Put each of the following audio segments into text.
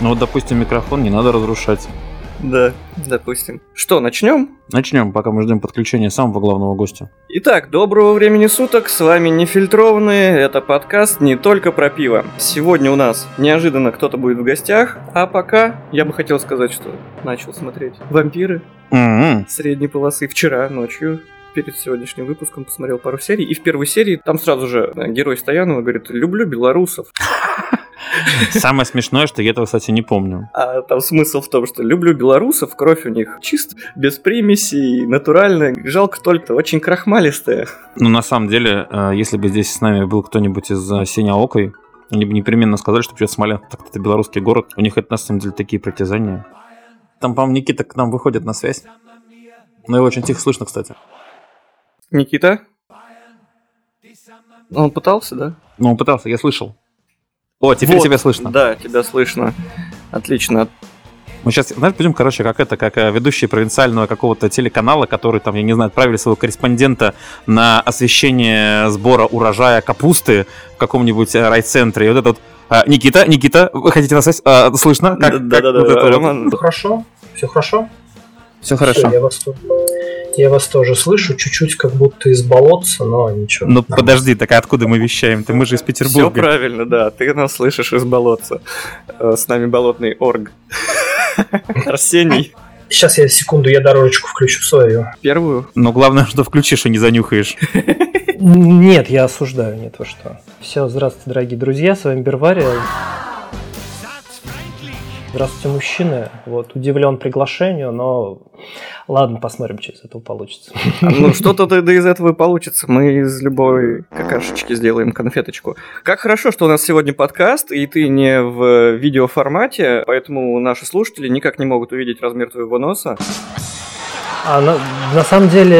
Ну вот, допустим, микрофон не надо разрушать. Да, допустим. Что, начнем? Начнем, пока мы ждем подключения самого главного гостя. Итак, доброго времени суток, с вами Нефильтрованные, это подкаст не только про пиво. Сегодня у нас неожиданно кто-то будет в гостях, а пока я бы хотел сказать, что начал смотреть «Вампиры» М-м. средней полосы вчера ночью. Перед сегодняшним выпуском посмотрел пару серий, и в первой серии там сразу же герой Стоянова говорит «люблю белорусов». Самое смешное, что я этого, кстати, не помню. А там смысл в том, что люблю белорусов, кровь у них чист, без примесей, натуральная. Жалко только очень крахмалистая. Ну, на самом деле, э, если бы здесь с нами был кто-нибудь из э, Синеокой, они бы непременно сказали, что придет Смоленск, так это белорусский город. У них это, на самом деле, такие притязания. Там, по-моему, Никита к нам выходит на связь. Но его очень тихо слышно, кстати. Никита? Он пытался, да? Ну, он пытался, я слышал. О, теперь Вот, тебя слышно. Да, тебя слышно. Отлично. Мы сейчас, знаешь, будем, короче, как это, как э, ведущие провинциального какого-то телеканала, который там, я не знаю, отправили своего корреспондента на освещение сбора урожая капусты в каком-нибудь э, райцентре. И вот это вот а, Никита, Никита, вы хотите на связь? А, слышно? Как, как Да-да-да, вот это вот? Роман. Все хорошо? Все хорошо? Все хорошо. я, вас, тут- я вас тоже слышу, чуть-чуть как будто из болотца, но ничего. Ну нормально. подожди, так а откуда мы вещаем? Ты мы же из Все Петербурга. правильно, да. Ты нас слышишь из болотца. Э, С нами болотный орг. Арсений. Сейчас я секунду, я дорожечку включу свою. Первую. Но главное, что включишь и не занюхаешь. Нет, я осуждаю, нет, вы что. Все, здравствуйте, дорогие друзья, с вами Бервария. Здравствуйте, мужчины. Вот, удивлен приглашению, но ладно, посмотрим, что из этого получится. Ну, что-то да из этого и получится. Мы из любой какашечки сделаем конфеточку. Как хорошо, что у нас сегодня подкаст, и ты не в видеоформате, поэтому наши слушатели никак не могут увидеть размер твоего носа. А на, на самом деле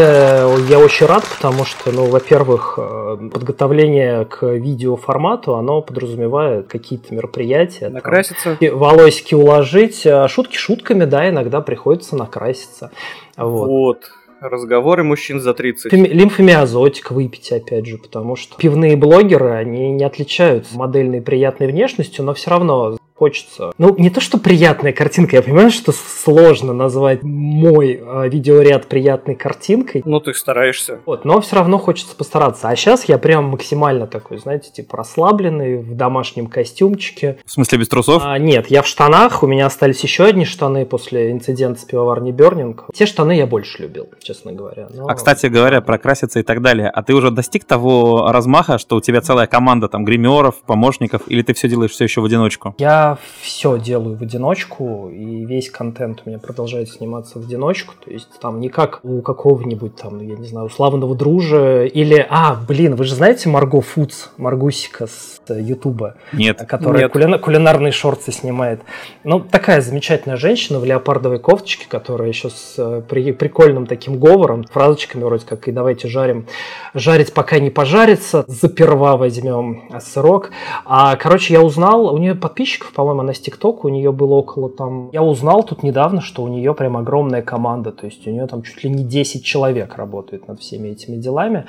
я очень рад, потому что, ну, во-первых, э, подготовление к видеоформату, оно подразумевает какие-то мероприятия. там, Накраситься. и волосики уложить, а шутки шутками, да, иногда приходится накраситься. Вот. Вот. Разговоры мужчин за 30. Феми- Лимфомиазотик выпить, опять же, потому что пивные блогеры, они не отличаются модельной приятной внешностью, но все равно хочется. Ну, не то, что приятная картинка, я понимаю, что сложно назвать мой э, видеоряд приятной картинкой, Ну, ты стараешься. вот, но все равно хочется постараться. А сейчас я прям максимально такой, знаете, типа расслабленный, в домашнем костюмчике. В смысле, без трусов? А, нет, я в штанах, у меня остались еще одни штаны после инцидента с пивоварней Бернинг. Те штаны я больше любил, честно говоря. но- А, кстати говоря, прокраситься и так далее. А ты уже достиг того размаха, что у тебя целая команда там гримеров, помощников, или ты все делаешь все еще в одиночку? Я все делаю в одиночку, и весь контент у меня продолжает сниматься в одиночку. То есть там не как у какого-нибудь там, я не знаю, у славного дружа или... А, блин, вы же знаете Марго Фудс, Маргусика с э, Ютуба? Нет. которая Нет. кулина- кулинарные шорты снимает. Ну, такая замечательная женщина в леопардовой кофточке, которая еще с э, при- прикольным таким говором, фразочками вроде как «и давайте жарим, жарить пока не пожарится, заперва возьмем сырок». А, короче, я узнал, у нее подписчиков, по-моему, она с ТикТока, у нее было около там... Я узнал тут недавно, что у нее прям огромная команда, то есть у нее там чуть ли не 10 человек работает над всеми этими делами.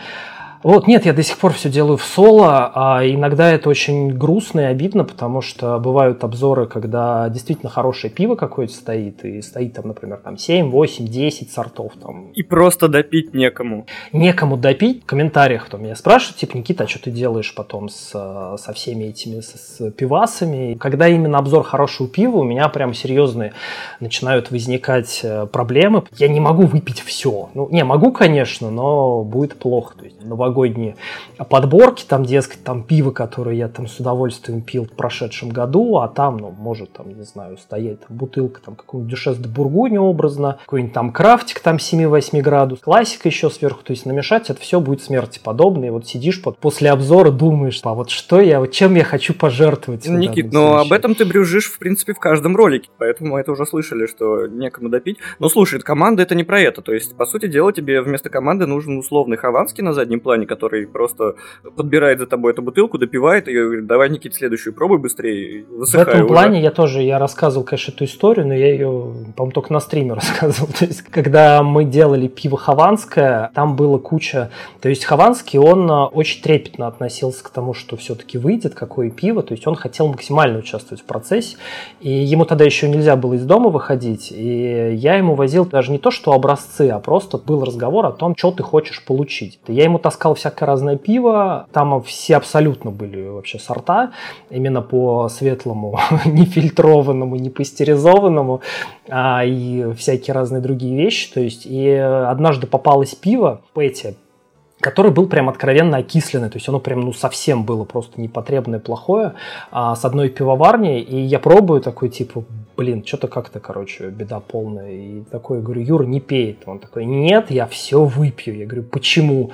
Вот, нет, я до сих пор все делаю в соло, а иногда это очень грустно и обидно, потому что бывают обзоры, когда действительно хорошее пиво какое-то стоит, и стоит там, например, там 7, 8, 10 сортов, там И просто допить некому. некому допить. В комментариях кто меня спрашивает, типа, Никита, а что ты делаешь потом с, со всеми этими с, с пивасами? Когда именно обзор хорошего пива, у меня прям серьезные начинают возникать э, проблемы. Я не могу выпить все. Ну, не, могу, конечно, но будет плохо. То есть новогодние подборки, там, дескать, там пиво, которое я там с удовольствием пил в прошедшем году, а там, ну, может, там, не знаю, стоять там, бутылка там какого-нибудь дюшес де бургуни образно, какой-нибудь там крафтик там 7-8 градусов, классика еще сверху, то есть намешать это все будет смерти подобно, и вот сидишь под, после обзора думаешь, а вот что я, вот чем я хочу пожертвовать. Никит, но об случае. этом ты брюжишь, в принципе, в каждом ролике, поэтому мы это уже слышали, что некому допить. Но слушай, команда это не про это, то есть, по сути дела, тебе вместо команды нужен условный Хованский на заднем плане, плане, который просто подбирает за тобой эту бутылку, допивает и говорит, давай, Никит, следующую пробуй быстрее, В этом плане уже. я тоже, я рассказывал, конечно, эту историю, но я ее, по-моему, только на стриме рассказывал. То есть, когда мы делали пиво хаванское, там было куча... То есть, хаванский, он э, очень трепетно относился к тому, что все-таки выйдет, какое пиво. То есть, он хотел максимально участвовать в процессе. И ему тогда еще нельзя было из дома выходить. И я ему возил даже не то, что образцы, а просто был разговор о том, что ты хочешь получить. Я ему таскал всякое разное пиво. Там все абсолютно были вообще сорта. Именно по светлому, нефильтрованному, не пастеризованному. А, и всякие разные другие вещи. То есть, и однажды попалось пиво, эти который был прям откровенно окисленный, то есть оно прям ну совсем было просто непотребное, плохое, а, с одной пивоварни, и я пробую такой типа, блин, что-то как-то, короче, беда полная, и такой, говорю, Юр, не пей, он такой, нет, я все выпью, я говорю, почему?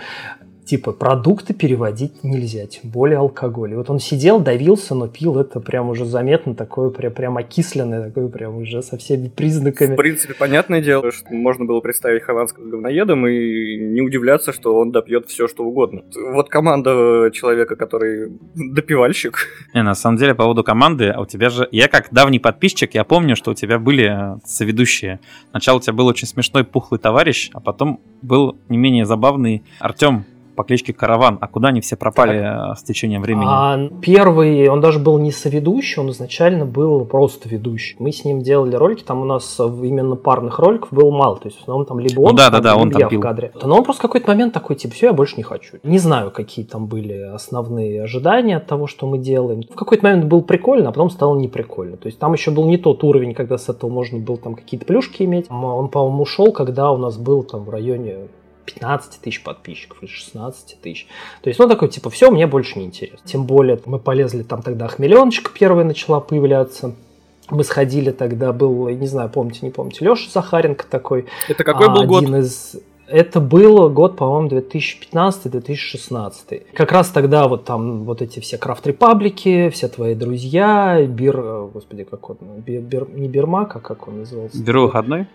Типа продукты переводить нельзя, тем более алкоголь. И вот он сидел, давился, но пил это прям уже заметно, такое прям, прям окисленное, такое прям уже со всеми признаками. В принципе, понятное дело, что можно было представить Хованского говноедом и не удивляться, что он допьет все, что угодно. Вот команда человека, который допивальщик. Не, на самом деле, по поводу команды, а у тебя же... Я как давний подписчик, я помню, что у тебя были соведущие. Сначала у тебя был очень смешной пухлый товарищ, а потом был не менее забавный Артем по кличке Караван. А куда они все пропали так. Э, с течением времени? А, первый, он даже был не соведущий, он изначально был просто ведущий. Мы с ним делали ролики, там у нас именно парных роликов было мало. То есть в основном там либо он, ну, да, да, да, он там я пил. в кадре. Но он просто какой-то момент такой, типа, все, я больше не хочу. Не знаю, какие там были основные ожидания от того, что мы делаем. В какой-то момент был прикольно, а потом стало неприкольно. То есть там еще был не тот уровень, когда с этого можно было там какие-то плюшки иметь. Он, по-моему, ушел, когда у нас был там в районе 15 тысяч подписчиков или 16 тысяч. То есть, ну, такой, типа, все, мне больше не интересно. Тем более, мы полезли, там тогда Хмеленочка первая начала появляться. Мы сходили тогда, был, не знаю, помните, не помните, Леша Захаренко такой. Это какой был год? из это был год, по-моему, 2015-2016. Как раз тогда вот там вот эти все крафт репаблики, все твои друзья, Бир, э, господи, как он, бир, бир, не Бирмак, а как он назывался? Бир выходной?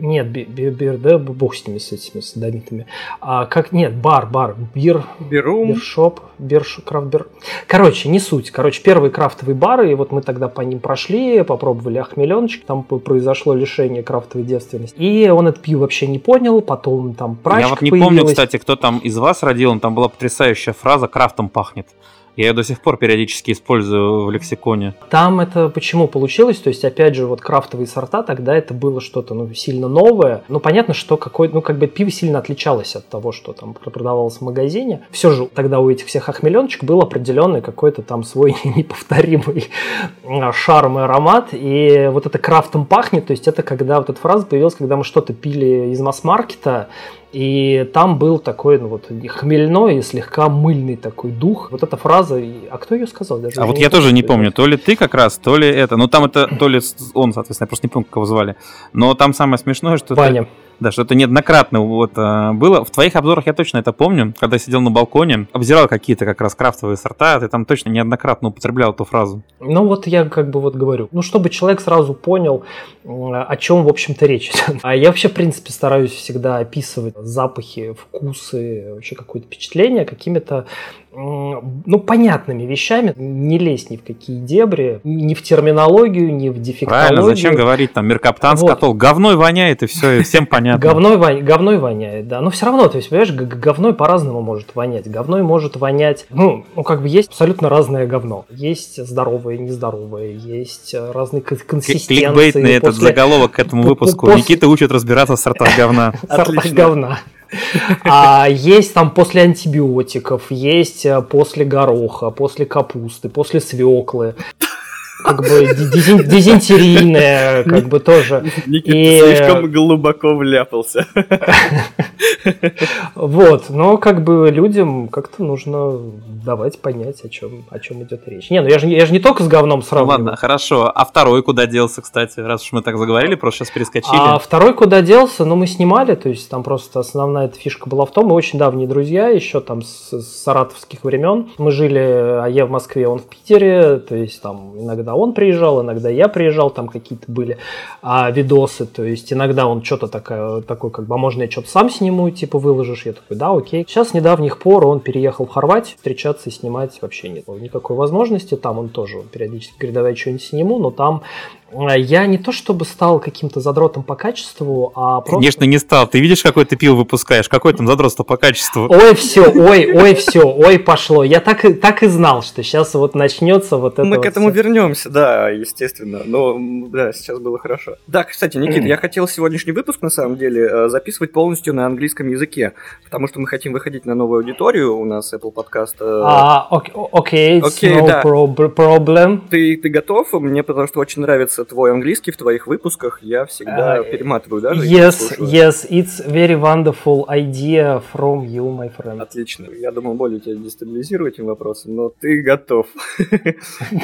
Нет, бир, да, бог с ними, с этими садомитами. А как, нет, бар, бар, бир, Бирум. биршоп, бирш, крафт, бир. Короче, не суть. Короче, первые крафтовые бары, и вот мы тогда по ним прошли, попробовали охмеленочек, там произошло лишение крафтовой девственности. И он это пиво вообще не понял, потом там прачка Я вот не появилась. помню, кстати, кто там из вас родил, там была потрясающая фраза «крафтом пахнет». Я ее до сих пор периодически использую в лексиконе. Там это почему получилось? То есть, опять же, вот крафтовые сорта, тогда это было что-то ну, сильно новое. Ну, понятно, что какой ну, как бы пиво сильно отличалось от того, что там продавалось в магазине. Все же тогда у этих всех охмеленочек был определенный какой-то там свой неповторимый а, шарм и аромат. И вот это крафтом пахнет, то есть это когда вот эта фраза появилась, когда мы что-то пили из масс-маркета, и там был такой, ну вот, хмельной и слегка мыльный такой дух. Вот эта фраза, а кто ее сказал? Даже а вот я тоже не помню, то ли ты как раз, то ли это. Ну там это, то ли он, соответственно, я просто не помню, как его звали. Но там самое смешное, что... Ваня. Это да, что это неоднократно вот а, было. В твоих обзорах я точно это помню, когда сидел на балконе, обзирал какие-то как раз крафтовые сорта, ты там точно неоднократно употреблял эту фразу. Ну вот я как бы вот говорю, ну чтобы человек сразу понял, о чем в общем-то речь. А я вообще в принципе стараюсь всегда описывать запахи, вкусы, вообще какое-то впечатление какими-то ну, понятными вещами, не лезть ни в какие дебри, ни в терминологию, ни в дефектологию. Правильно, зачем говорить там меркаптан, вот. скатол, говной воняет и все, и всем понятно. Говной, вон... говной воняет, да, но все равно, то есть, понимаешь, говной по-разному может вонять, говной может вонять, ну, ну, как бы есть абсолютно разное говно, есть здоровое, нездоровое, есть разные консистенции. Кликбейтный этот заголовок к этому выпуску, Никита учит разбираться в сортах говна. Сортах говна. А есть там после антибиотиков, есть э, после гороха, после капусты, после свеклы как бы дизентерийная, как бы тоже. Никита и... слишком глубоко вляпался. Вот, но как бы людям как-то нужно давать понять, о чем, о чем идет речь. Не, ну я же, я же не только с говном сравниваю. Ну ладно, хорошо. А второй куда делся, кстати, раз уж мы так заговорили, просто сейчас перескочили. А второй куда делся, ну мы снимали, то есть там просто основная эта фишка была в том, мы очень давние друзья, еще там с, с саратовских времен. Мы жили, а я в Москве, он в Питере, то есть там иногда он приезжал, иногда я приезжал, там какие-то были а, видосы, то есть иногда он что-то такое, такой, как бы, а можно я что-то сам сниму, типа выложишь, я такой, да, окей. Сейчас с недавних пор он переехал в Хорватию, встречаться и снимать вообще нет никакой возможности. Там он тоже периодически говорит, давай что-нибудь сниму, но там я не то чтобы стал каким-то задротом по качеству, а просто... Конечно, не стал. Ты видишь, какой ты пиво выпускаешь? Какой там задротство по качеству? Ой, все, ой, ой, все, ой, пошло. Я так, и, так и знал, что сейчас вот начнется вот это Мы вот к этому все. вернемся, да, естественно. Но, да, сейчас было хорошо. Да, кстати, Никит, я хотел сегодняшний выпуск, на самом деле, э, записывать полностью на английском языке, потому что мы хотим выходить на новую аудиторию. У нас Apple Podcast... Э, а, окей, окей, no да. problem. Ты, ты готов? Мне потому что очень нравится твой английский в твоих выпусках, я всегда uh, перематываю, да? Yes, yes, it's very wonderful idea from you, my friend. Отлично. Я думал, более тебя дестабилизировать этим вопросом, но ты готов.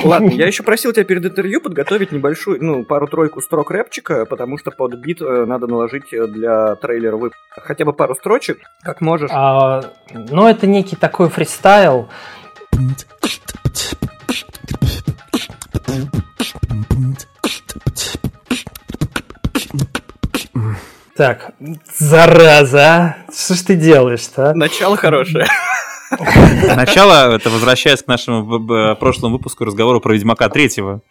Ладно, я еще просил тебя перед интервью подготовить небольшую, ну, пару-тройку строк рэпчика, потому что под бит э, надо наложить для трейлера выпуска. Хотя бы пару строчек, как можешь. А, ну, это некий такой фристайл. Так, зараза, что ж ты делаешь-то? А? Начало хорошее. Начало, это возвращаясь к нашему прошлому выпуску разговору про Ведьмака третьего.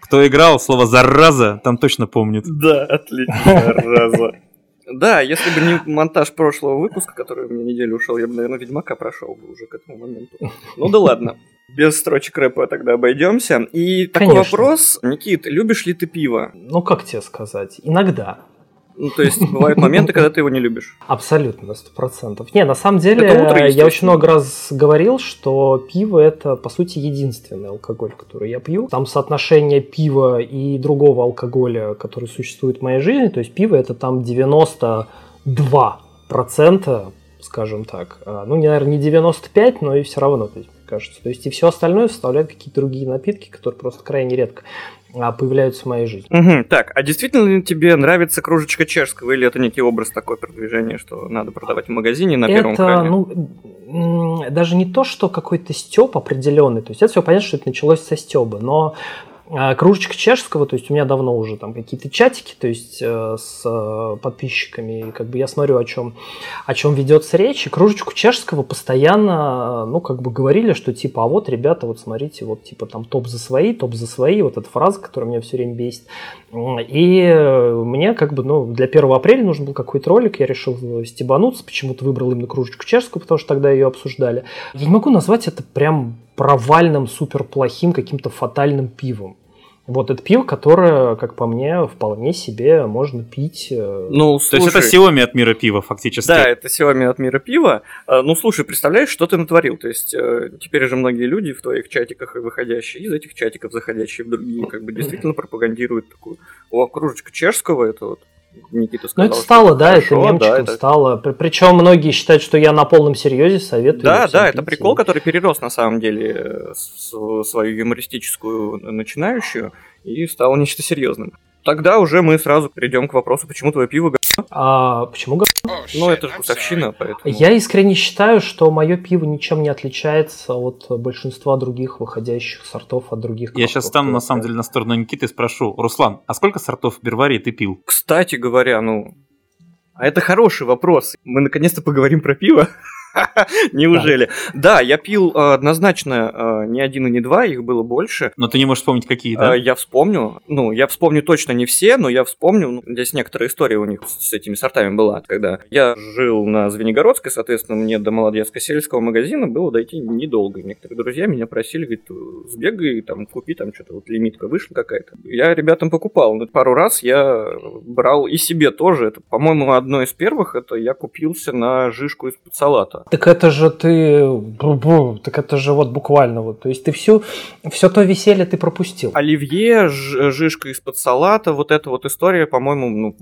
Кто играл, слово «зараза» там точно помнит. Да, отлично, «зараза». Да, если бы не монтаж прошлого выпуска, который у меня неделю ушел, я бы, наверное, Ведьмака прошел бы уже к этому моменту. Ну да ладно. Без строчек рэпа тогда обойдемся. И такой Конечно. вопрос, Никит, любишь ли ты пиво? Ну как тебе сказать? Иногда. Ну, то есть бывают моменты, когда ты его не любишь. Абсолютно, на сто процентов. Не, на самом деле, утро, я очень много раз говорил, что пиво это, по сути, единственный алкоголь, который я пью. Там соотношение пива и другого алкоголя, который существует в моей жизни, то есть пиво это там 92 процента, скажем так. А, ну, наверное, не 95, но и все равно, то есть, кажется. То есть и все остальное составляют какие-то другие напитки, которые просто крайне редко появляются в моей жизни. Угу, так, а действительно ли тебе нравится кружечка чешского, или это некий образ такой продвижения, что надо продавать в магазине на это, первом кране? ну, даже не то, что какой-то степ определенный, то есть это все понятно, что это началось со стеба, но а, кружечка чешского, то есть у меня давно уже там какие-то чатики, то есть э, с э, подписчиками, и как бы я смотрю, о чем, о чем ведется речь, и кружечку чешского постоянно, ну, как бы говорили, что типа, а вот, ребята, вот смотрите, вот типа там топ за свои, топ за свои, вот эта фраза, которая меня все время бесит. И мне как бы, ну, для 1 апреля нужен был какой-то ролик, я решил стебануться, почему-то выбрал именно кружечку чешскую, потому что тогда ее обсуждали. Я не могу назвать это прям провальным, супер плохим, каким-то фатальным пивом. Вот это пиво, которое, как по мне, вполне себе можно пить. Э, ну, слушай, То есть это Xiaomi от мира пива, фактически. Да, это Xiaomi от мира пива. Э, ну, слушай, представляешь, что ты натворил? То есть э, теперь же многие люди в твоих чатиках выходящие, из этих чатиков заходящие в другие, как бы действительно пропагандируют такую, о, кружечка чешского, это вот Никита сказал. Ну, это стало, да, хорошо, это мемчиком да, это... стало. Причем многие считают, что я на полном серьезе советую. Да, да, это прикол, который перерос на самом деле свою юмористическую начинающую и стало нечто серьезным. Тогда уже мы сразу перейдем к вопросу, почему твое пиво А почему говно? Ну, это же вкусовщина, поэтому... Я искренне считаю, что мое пиво ничем не отличается от большинства других выходящих сортов от других Я сейчас стану, на самом деле, на сторону Никиты и спрошу. Руслан, а сколько сортов Берварии ты пил? Кстати говоря, ну... А это хороший вопрос. Мы наконец-то поговорим про пиво. Неужели? Да, я пил э, однозначно э, не один и не два, их было больше. Но ты не можешь вспомнить, какие, да? Э, я вспомню. Ну, я вспомню точно не все, но я вспомню. Ну, здесь некоторая история у них с этими сортами была. Когда я жил на Звенигородской, соответственно, мне до Молодецко-сельского магазина было дойти недолго. Некоторые друзья меня просили, говорит, сбегай, там, купи, там, что-то вот лимитка вышла какая-то. Я ребятам покупал. Но пару раз я брал и себе тоже. Это, по-моему, одно из первых, это я купился на жишку из-под салата. Так это же ты... Так это же вот буквально вот. То есть ты всю... Все то веселье ты пропустил. Оливье, жишка из-под салата, вот эта вот история, по-моему, ну,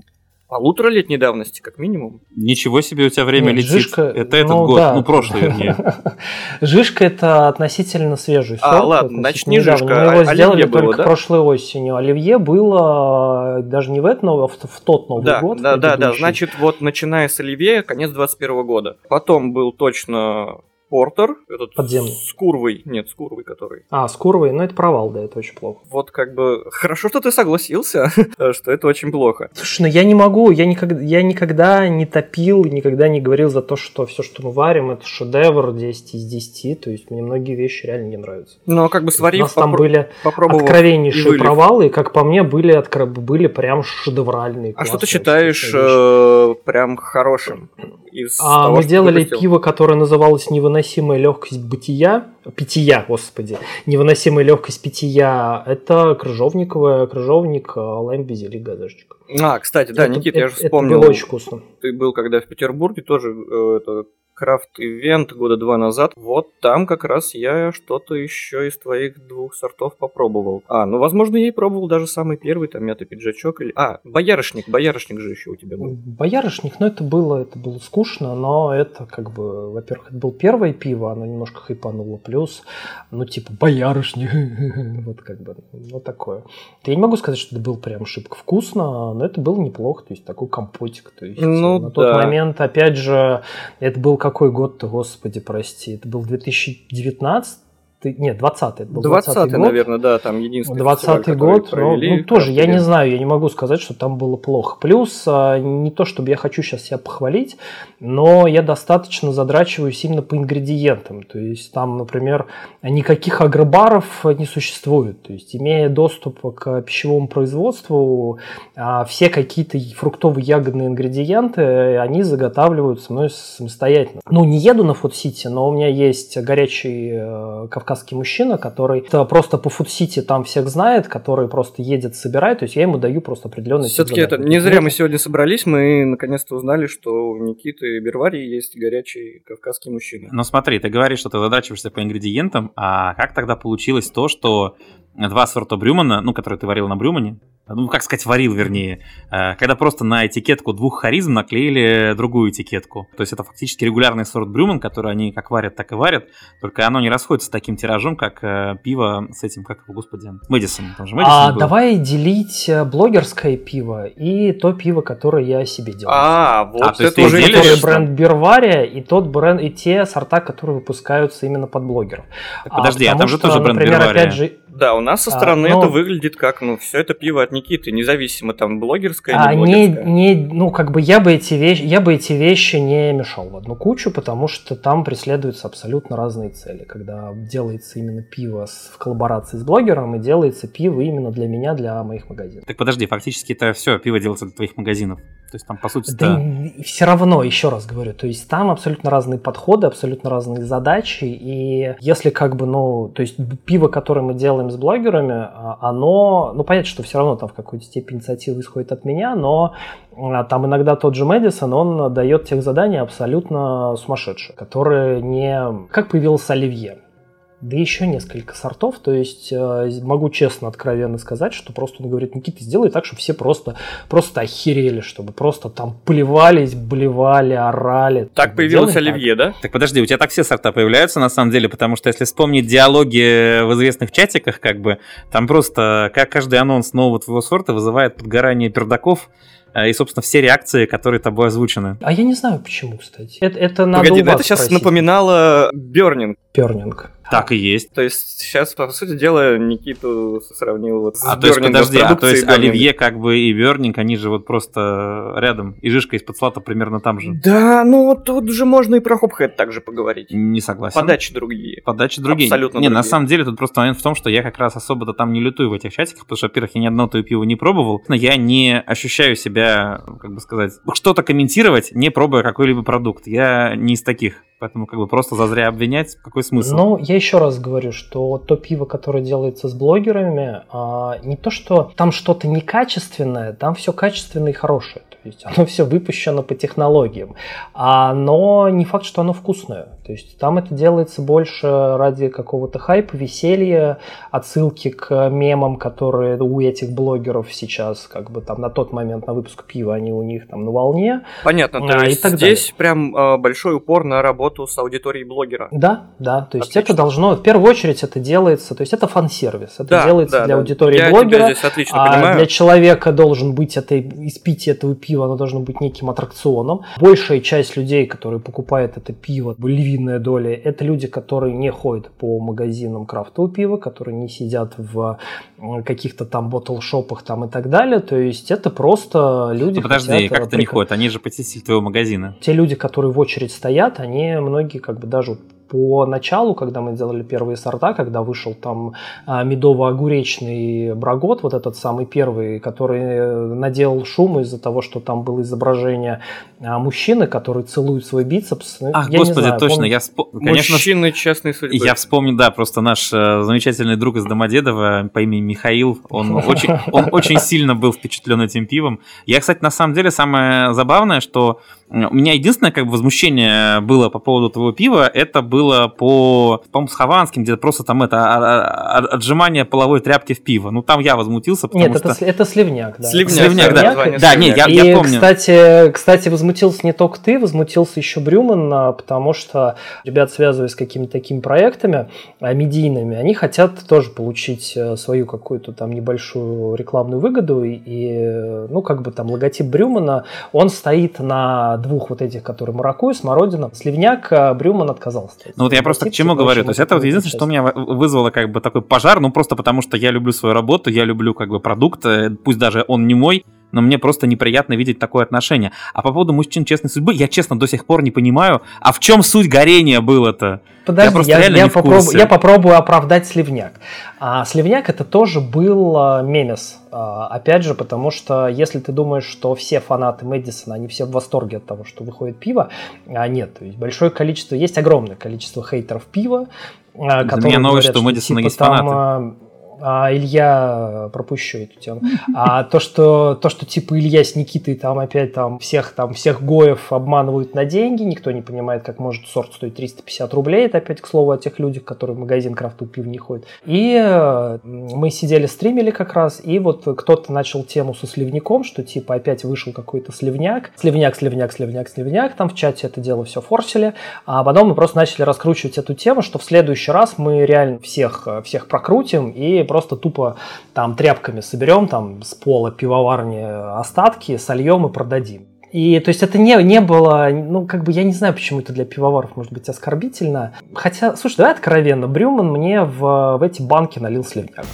полуторалетней давности, как минимум. Ничего себе у тебя время Нет, летит. Жишка, это этот ну, год, да. ну прошлый вернее. Жишка это относительно свежий сорт. А, ладно, значит не Жишка, Мы его а сделали было, только прошлой осенью. Оливье было даже не в этот новый, а в тот Новый год. Да, да, да, значит вот начиная с Оливье, конец 21 года. Потом был точно портер, этот Подземный. с курвой, нет, с курвой который. А, с курвой, ну это провал, да, это очень плохо. Вот как бы хорошо, что ты согласился, что это очень плохо. Слушай, ну я не могу, я никогда, я никогда не топил, никогда не говорил за то, что все, что мы варим, это шедевр 10 из 10, то есть мне многие вещи реально не нравятся. Но как бы У сварив, нас там попро- были попробовав и откровеннейшие вылив. провалы, и, как по мне, были, откро- были прям шедевральные. А что ты считаешь э, прям хорошим из А, того, мы делали пиво, которое называлось «Невыносимая легкость бытия». Питья, господи. «Невыносимая легкость питья» — это крыжовниковое, крыжовник, э, лайм, базилик, газешечка. А, кстати, да, Это- Никит, я это- же Это вспомнил, было очень вкусно. ты был когда в Петербурге, тоже э, это крафт-ивент года два назад. Вот там как раз я что-то еще из твоих двух сортов попробовал. А, ну, возможно, я и пробовал даже самый первый, там, мятый пиджачок или... А, боярышник, боярышник же еще у тебя был. Боярышник, ну это было, это было скучно, но это как бы, во-первых, это было первое пиво, оно немножко хайпануло, плюс, ну типа боярышник, вот как бы, ну такое. Я не могу сказать, что это было прям шибко вкусно, но это было неплохо, то есть такой компотик, то есть Ну на тот момент, опять же, это был какой год-то, господи, прости, это был 2019 нет, 20 это был 20 20 год. наверное, да, там единственный 20 фестиваль, год, ну, провели, ну, тоже, я не знаю, я не могу сказать, что там было плохо. Плюс, а, не то, чтобы я хочу сейчас себя похвалить, но я достаточно задрачиваюсь именно по ингредиентам. То есть там, например, никаких агробаров не существует. То есть, имея доступ к пищевому производству, а, все какие-то фруктовые ягодные ингредиенты, они заготавливаются мной самостоятельно. Ну, не еду на Фуд-Сити, но у меня есть горячий э, кавказский мужчина, который э, просто по Фуд-Сити там всех знает, который просто едет, собирает, то есть я ему даю просто определенный Все-таки это не зря мы сегодня собрались, мы наконец-то узнали, что у Никиты Берварии есть горячий кавказский мужчина. Но смотри, ты говоришь, что ты задрачиваешься по ингредиентам, а как тогда получилось то, что два сорта брюмана, ну, которые ты варил на брюмане, ну, как сказать, варил, вернее, э, когда просто на этикетку двух харизм наклеили другую этикетку. То есть это фактически регулярный сорт брюман, который они как варят, так и варят, только оно не расходится с таким тиражом, как э, пиво с этим, как его, господи, Мэдисон. Там же Мэдисон А был. давай делить э, блогерское пиво и то пиво, которое я себе делаю. А, вот А, то есть это уже делишь, бренд Бирвария и тот бренд и те сорта, которые выпускаются именно под блогеров. Так, подожди, а, потому там же что, тоже бренд например, Бирвария. опять же, Да, у нас со А, стороны но- это выглядит как, ну, все это пиво от Никиты, независимо там блогерское, А, не не, не, ну, как бы я бы эти вещи, я бы эти вещи не мешал в одну кучу, потому что там преследуются абсолютно разные цели. Когда делается именно пиво с- в коллаборации с блогером, и делается пиво именно для меня, для моих магазинов. Так подожди, фактически это все пиво делается для твоих магазинов. То есть там, по сути, Да все равно, еще раз говорю, то есть там абсолютно разные подходы, абсолютно разные задачи, и если как бы, ну, то есть пиво, которое мы делаем с блогерами, а, оно, ну, понятно, что все равно там в какой-то степени инициатива исходит от меня, но а, там иногда тот же Мэдисон, он дает тех задания абсолютно сумасшедшие, которые не... Как появился Оливье? Да еще несколько сортов, то есть э, могу честно, откровенно сказать, что просто он говорит, Никита, сделай так, чтобы все просто, просто охерели, чтобы просто там плевались, блевали, орали. Так появился Делай так. Оливье, да? Так подожди, у тебя так все сорта появляются на самом деле, потому что если вспомнить диалоги в известных чатиках, как бы, там просто как каждый анонс нового твоего сорта вызывает подгорание пердаков э, и, собственно, все реакции, которые тобой озвучены. А я не знаю почему, кстати. Это, это надо Погоди, у вас это сейчас спросить. напоминало Бернинг. Пернинг. Так и есть. То есть сейчас, по сути дела, Никиту сравнил вот с А то есть, подожди, а то есть. Оливье как бы и Бернинг, они же вот просто рядом. И Жишка из-под слата примерно там же. Да, ну вот тут же можно и про Хопхэт также поговорить. Не согласен. Подачи другие. Подачи другие. Абсолютно не, на другие. самом деле тут просто момент в том, что я как раз особо-то там не лютую в этих чатиках, потому что, во-первых, я ни одного твоего пива не пробовал, но я не ощущаю себя, как бы сказать, что-то комментировать, не пробуя какой-либо продукт. Я не из таких. Поэтому как бы просто зазря обвинять, какой смысл? Ну, я еще раз говорю, что то пиво, которое делается с блогерами, а, не то, что там что-то некачественное, там все качественное и хорошее. То есть оно все выпущено по технологиям. А, но не факт, что оно вкусное. То есть там это делается больше ради какого-то хайпа, веселья, отсылки к мемам, которые у этих блогеров сейчас, как бы там на тот момент на выпуск пива, они у них там на волне. Понятно, то А, и есть так здесь прям э, большой упор на работу работу с аудиторией блогера. Да, да, то есть отлично. это должно, в первую очередь это делается, то есть это фан-сервис, это да, делается да, для да. аудитории Я блогера, здесь отлично а понимаю. для человека должен быть это, испитие этого пива, оно должно быть неким аттракционом. Большая часть людей, которые покупают это пиво, львиная доля, это люди, которые не ходят по магазинам крафтового пива, которые не сидят в каких-то там ботл-шопах там и так далее, то есть это просто люди... Ну, подожди, хотят, как это не ходят? Они же посетители твоего магазина. Те люди, которые в очередь стоят, они многие как бы даже по началу, когда мы делали первые сорта, когда вышел там а, медово-огуречный брагот, вот этот самый первый, который э, наделал шум из-за того, что там было изображение а, мужчины, который целует свой бицепс. Ну, Ах, я господи, знаю, точно, он... я вспом... конечно, Мужчины частной судьбы. Я вспомнил, да, просто наш э, замечательный друг из Домодедова по имени Михаил, он очень, он очень сильно был впечатлен этим пивом. Я, кстати, на самом деле, самое забавное, что у меня единственное как бы возмущение было по поводу твоего пива, это было по, по-моему, с Хованским, где просто там это а, а, а, отжимание половой тряпки в пиво. Ну там я возмутился, потому Нет, что... это, это сливняк, да. Сливняк, сливняк, да. Сливняк. Да, нет, я, И, я помню. Кстати, кстати, возмутился не только ты, возмутился еще Брюман, потому что ребят, связываясь с какими-то такими проектами медийными, они хотят тоже получить э, свою какую-то там небольшую рекламную выгоду, и, ну, как бы там логотип Брюмана, он стоит на двух вот этих, которые маракуйя, смородина. Сливняк Брюман отказался. Ну вот я просто к чему говорю. То есть это вот единственное, что у меня вызвало как бы такой пожар, ну просто потому что я люблю свою работу, я люблю как бы продукт, э, пусть даже он не мой, но мне просто неприятно видеть такое отношение. А по поводу мужчин честной судьбы, я честно до сих пор не понимаю, а в чем суть горения было-то? Подожди, я, я, я, попробую, я попробую оправдать Сливняк. А, Сливняк это тоже был а, мемес. А, опять же, потому что если ты думаешь, что все фанаты Мэдисона, они все в восторге от того, что выходит пиво, а нет. То есть большое количество, есть огромное количество хейтеров пива. А, Для меня новость, что у Мэдисона типа, есть там, фанаты а, а, Илья, пропущу эту тему. А то, что, то, что типа Илья с Никитой там опять там всех там всех гоев обманывают на деньги, никто не понимает, как может сорт стоить 350 рублей. Это опять к слову о тех людях, которые в магазин крафту пив не ходят. И э, мы сидели, стримили как раз, и вот кто-то начал тему со сливняком, что типа опять вышел какой-то сливняк. Сливняк, сливняк, сливняк, сливняк. Там в чате это дело все форсили. А потом мы просто начали раскручивать эту тему, что в следующий раз мы реально всех, всех прокрутим и просто тупо там тряпками соберем там с пола пивоварни остатки, сольем и продадим. И то есть это не, не было, ну как бы я не знаю, почему это для пивоваров может быть оскорбительно. Хотя, слушай, давай откровенно, Брюман мне в, в эти банки налил сливняк.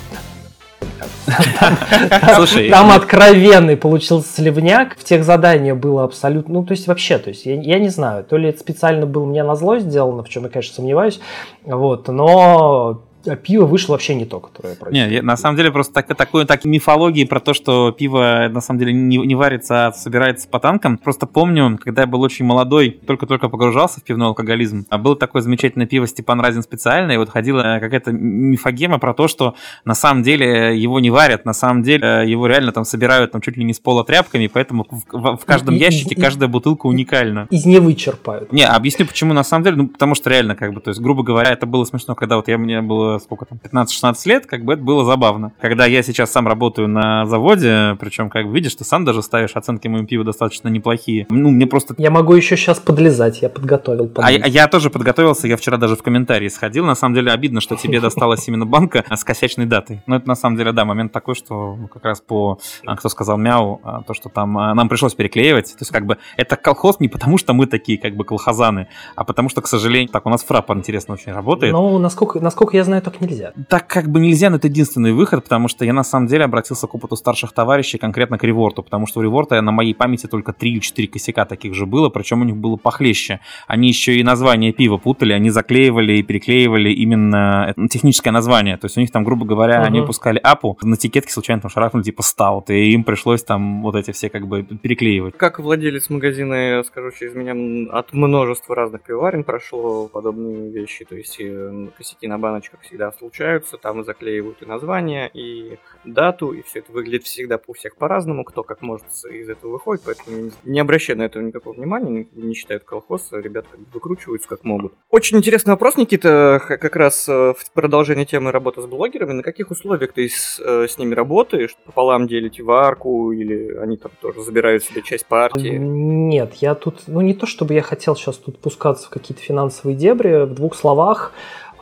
Слушай, там откровенный получился сливняк. В тех заданиях было абсолютно, ну то есть вообще, то есть я, я не знаю, то ли это специально было мне на зло сделано, в чем я, конечно, сомневаюсь, вот, но а пиво вышло вообще не то, которое я прочитал. Не, на самом деле просто так, такой так мифологии про то, что пиво на самом деле не, не варится, а собирается по танкам. Просто помню, когда я был очень молодой, только-только погружался в пивной алкоголизм, а было такое замечательное пиво Степан Разин специальное, и вот ходила какая-то мифогема про то, что на самом деле его не варят, на самом деле его реально там собирают там чуть ли не с пола тряпками, поэтому в, в, в каждом ящике каждая бутылка уникальна. Из не вычерпают. Не, объясню почему на самом деле, ну потому что реально как бы, то есть грубо говоря, это было смешно, когда вот я мне было сколько там, 15-16 лет, как бы это было забавно. Когда я сейчас сам работаю на заводе, причем, как видишь, ты сам даже ставишь оценки моему пиву достаточно неплохие. Ну, мне просто... Я могу еще сейчас подлезать, я подготовил. А, а я тоже подготовился, я вчера даже в комментарии сходил. На самом деле обидно, что тебе досталась именно банка с косячной датой. Но это на самом деле, да, момент такой, что ну, как раз по, а, кто сказал мяу, а, то, что там нам пришлось переклеивать. То есть, как бы, это колхоз не потому, что мы такие, как бы, колхозаны, а потому что, к сожалению, так, у нас фраппа интересно очень работает. Ну, насколько, насколько я знаю, так нельзя так как бы нельзя, но это единственный выход, потому что я на самом деле обратился к опыту старших товарищей, конкретно к Реворту, потому что у Реворта на моей памяти только 3 или 4 косяка таких же было, причем у них было похлеще. Они еще и название пива путали, они заклеивали и переклеивали именно техническое название. То есть у них там, грубо говоря, uh-huh. они выпускали апу, на этикетке случайно там шарахнули типа стаут, и им пришлось там вот эти все как бы переклеивать. Как владелец магазина, я скажу через меня, от множества разных пивоварен прошло подобные вещи, то есть э, косяки на баночках всегда случаются, там заклеивают и название, и дату, и все это выглядит всегда по всех по-разному, кто как может из этого выходит, поэтому не обращаю на это никакого внимания, не считают колхоз, а ребята как бы выкручиваются как могут. Очень интересный вопрос, Никита, как раз э, в продолжение темы работы с блогерами. На каких условиях ты с, э, с ними работаешь? Пополам делите варку или они там тоже забирают себе часть партии? Нет, я тут, ну не то чтобы я хотел сейчас тут пускаться в какие-то финансовые дебри, в двух словах.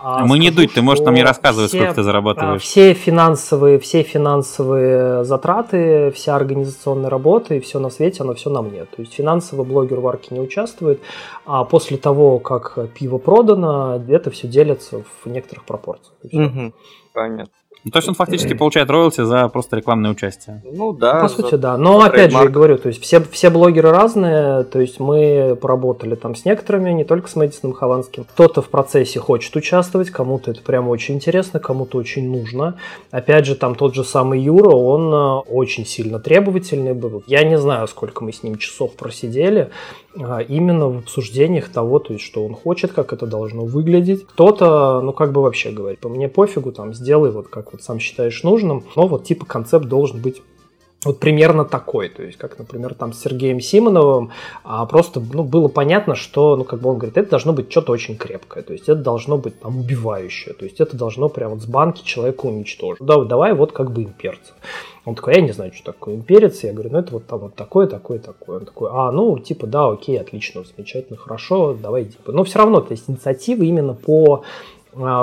А, Мы не дуть, ты можешь нам не рассказывать, все, сколько ты зарабатываешь. Все финансовые, все финансовые затраты, вся организационная работа и все на свете, оно все на мне. То есть финансовый блогер в арке не участвует, а после того, как пиво продано, это все делится в некоторых пропорциях. Угу, понятно. Ну, то есть он фактически получает роялти за просто рекламное участие. Ну да. По сути, да. Но опять же, я говорю, то есть все, все блогеры разные, то есть мы поработали там с некоторыми, не только с Мэдисоном Хованским. Кто-то в процессе хочет участвовать, кому-то это прямо очень интересно, кому-то очень нужно. Опять же, там тот же самый Юра, он э, очень сильно требовательный был. Я не знаю, сколько мы с ним часов просидели, а, именно в обсуждениях того, то есть, что он хочет, как это должно выглядеть. Кто-то, ну, как бы вообще говорит, по мне пофигу, там, сделай вот как вот сам считаешь нужным, но вот типа концепт должен быть вот примерно такой, то есть как, например, там с Сергеем Симоновым, а просто, ну, было понятно, что, ну, как бы он говорит, это должно быть что-то очень крепкое, то есть это должно быть там убивающее, то есть это должно прям вот с банки человека уничтожить. Да, давай вот как бы имперцев. Он такой, я не знаю, что такое имперец. Я говорю, ну это вот там вот такое, такое, такое. Он такой, а, ну, типа, да, окей, отлично, замечательно, хорошо, давай, типа. Но все равно, то есть инициатива именно по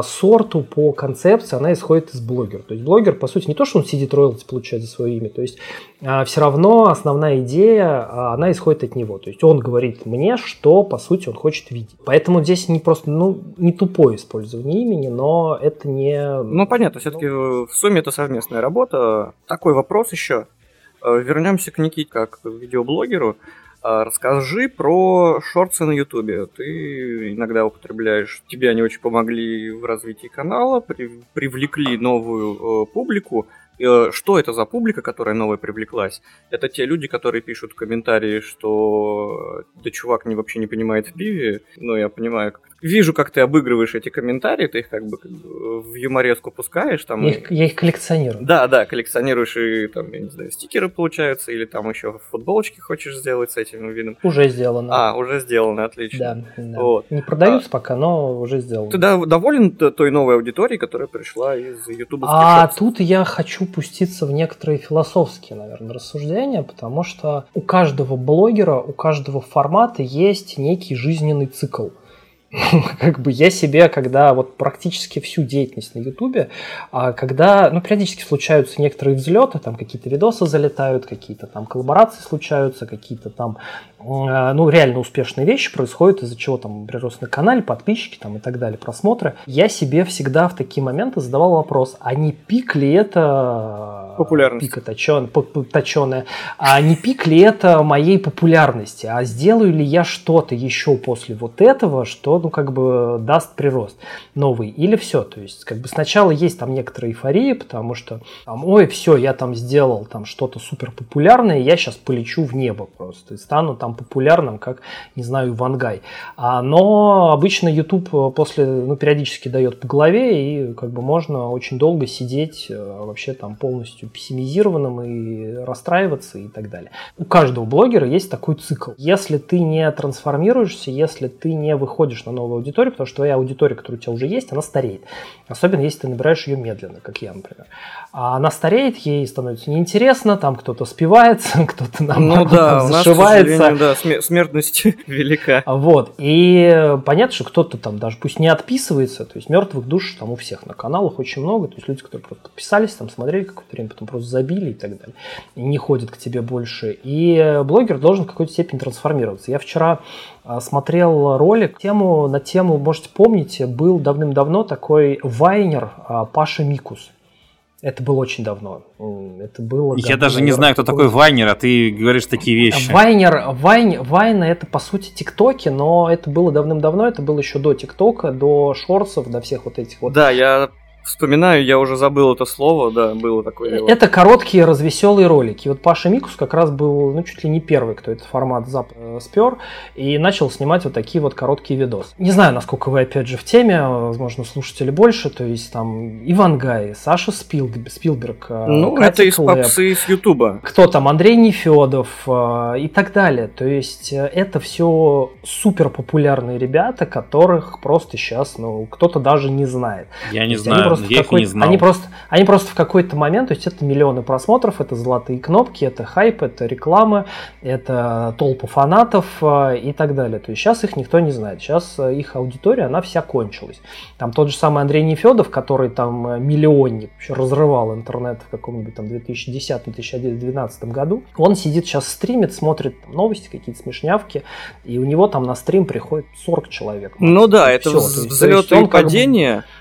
сорту, по концепции, она исходит из блогера. То есть блогер, по сути, не то, что он сидит роялти получает за свое имя, то есть а, все равно основная идея, а, она исходит от него. То есть он говорит мне, что, по сути, он хочет видеть. Поэтому здесь не просто, ну, не тупое использование имени, но это не... Ну, понятно, все-таки в сумме это совместная работа. Такой вопрос еще. Э, Вернемся к Никите как видеоблогеру. А, расскажи про шорты на Ютубе. Ты иногда употребляешь, тебе они очень помогли в развитии канала, при, привлекли новую э, публику. Э, что это за публика, которая новая привлеклась? Это те люди, которые пишут комментарии, что да чувак не вообще не понимает в пиве. Ну, я понимаю, как вижу, как ты обыгрываешь эти комментарии, ты их как бы, как бы в юмореску пускаешь. Там, я, их, я их коллекционирую. Да, да, коллекционируешь и там, я не знаю, стикеры получаются, или там еще футболочки хочешь сделать с этим видом. Уже сделано. А, уже сделано, отлично. Да, да. Вот. Не продаются а, пока, но уже сделано. Ты доволен той новой аудиторией, которая пришла из YouTube? А тут я хочу пуститься в некоторые философские, наверное, рассуждения, потому что у каждого блогера, у каждого формата есть некий жизненный цикл. как бы я себе, когда вот практически всю деятельность на Ютубе, а когда, ну, периодически случаются некоторые взлеты, там какие-то видосы залетают, какие-то там коллаборации случаются, какие-то там, э, ну, реально успешные вещи происходят, из-за чего там прирост на канале, подписчики там и так далее, просмотры. Я себе всегда в такие моменты задавал вопрос, а не пик ли это... Популярность. Пика точен, точеная. А не пик ли это моей популярности? А сделаю ли я что-то еще после вот этого, что ну, как бы даст прирост новый, или все. То есть, как бы сначала есть там некоторая эйфория, потому что, там, ой, все, я там сделал там что-то супер популярное, я сейчас полечу в небо просто и стану там популярным, как, не знаю, Вангай. А, но обычно YouTube после, ну, периодически дает по голове, и как бы можно очень долго сидеть э, вообще там полностью пессимизированным и расстраиваться и так далее. У каждого блогера есть такой цикл. Если ты не трансформируешься, если ты не выходишь на новую аудиторию, потому что твоя аудитория, которая у тебя уже есть, она стареет. Особенно если ты набираешь ее медленно, как я, например. А она стареет, ей становится неинтересно, там кто-то спивается, кто-то нам ну, да, зашивается. да, смертность велика. Вот. И понятно, что кто-то там даже пусть не отписывается, то есть мертвых душ там у всех на каналах очень много, то есть люди, которые просто подписались, там смотрели какое-то время, потом просто забили и так далее, и не ходят к тебе больше. И блогер должен в какой-то степени трансформироваться. Я вчера а, смотрел ролик тему, на тему, можете помнить, был давным-давно такой вайнер а, Паша Микус. Это было очень давно. Это было. Я давно, даже не знаю, кто такой Вайнер, а ты говоришь такие вещи. Вайнер, Вайн, Вайн это по сути ТикТоки, но это было давным-давно, это было еще до ТикТока, до шорсов, до всех вот этих вот. Да, я Вспоминаю, я уже забыл это слово, да, было такое дело. Это короткие развеселые ролики. Вот Паша Микус как раз был, ну, чуть ли не первый, кто этот формат зап э, спер, и начал снимать вот такие вот короткие видосы. Не знаю, насколько вы, опять же, в теме, возможно, слушатели больше, то есть там Иван Гай, Саша Спил, Спилберг, э, Ну, Катя это из Клэп, попсы из Ютуба. Кто там, Андрей Нефедов э, и так далее. То есть это все супер популярные ребята, которых просто сейчас, ну, кто-то даже не знает. Я не знаю просто я их не знал. Они просто, они просто в какой-то момент, то есть это миллионы просмотров, это золотые кнопки, это хайп, это реклама, это толпа фанатов э, и так далее. То есть сейчас их никто не знает. Сейчас э, их аудитория, она вся кончилась. Там тот же самый Андрей Нефедов, который там э, миллионник, вообще разрывал интернет в каком-нибудь там 2010-2012 году, он сидит сейчас стримит, смотрит новости, какие-то смешнявки, и у него там на стрим приходит 40 человек. Ну да, это взлет и падение. Как бы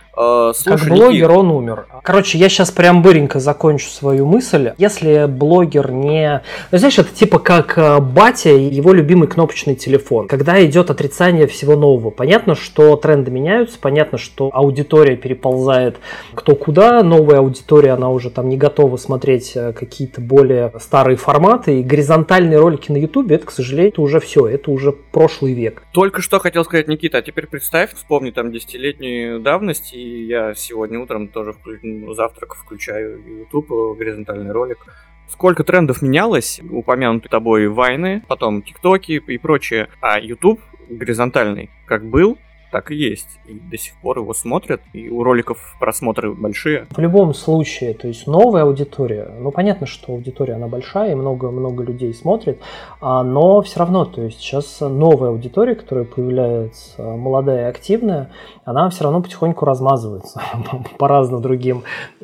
слушай, как блогер он умер. Короче, я сейчас прям быренько закончу свою мысль. Если блогер не... Ну, знаешь, это типа как э, батя и его любимый кнопочный телефон. Когда идет отрицание всего нового. Понятно, что тренды меняются, понятно, что аудитория переползает кто куда. Новая аудитория, она уже там не готова смотреть э, какие-то более старые форматы. И горизонтальные ролики на ютубе, это, к сожалению, это уже все. Это уже прошлый век. Только что хотел сказать, Никита, а теперь представь, вспомни там десятилетнюю давность и я сегодня утром тоже вклю... Ну, завтрак включаю YouTube, э, горизонтальный ролик. Сколько трендов менялось, упомянуты тобой вайны, потом тиктоки и прочее, а YouTube горизонтальный как был, так и есть. И до сих пор его смотрят, и у роликов просмотры большие. В любом случае, то есть новая аудитория, ну понятно, что аудитория она большая, и много-много людей смотрит, а, но все равно, то есть сейчас новая аудитория, которая появляется, молодая и активная, она все равно потихоньку размазывается по разным другим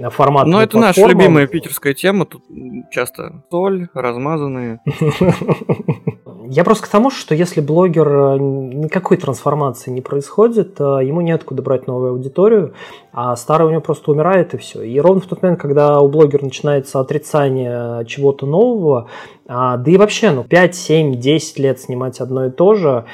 форматам. Но это наша любимая питерская тема, тут часто соль, размазанные. Я просто к тому, что если блогер э, никакой трансформации не происходит, э, ему неоткуда брать новую аудиторию, а старая у него просто умирает и все. И ровно в тот момент, когда у блогера начинается отрицание чего-то нового, а, да и вообще, ну, 5, 7, 10 лет снимать одно и то же,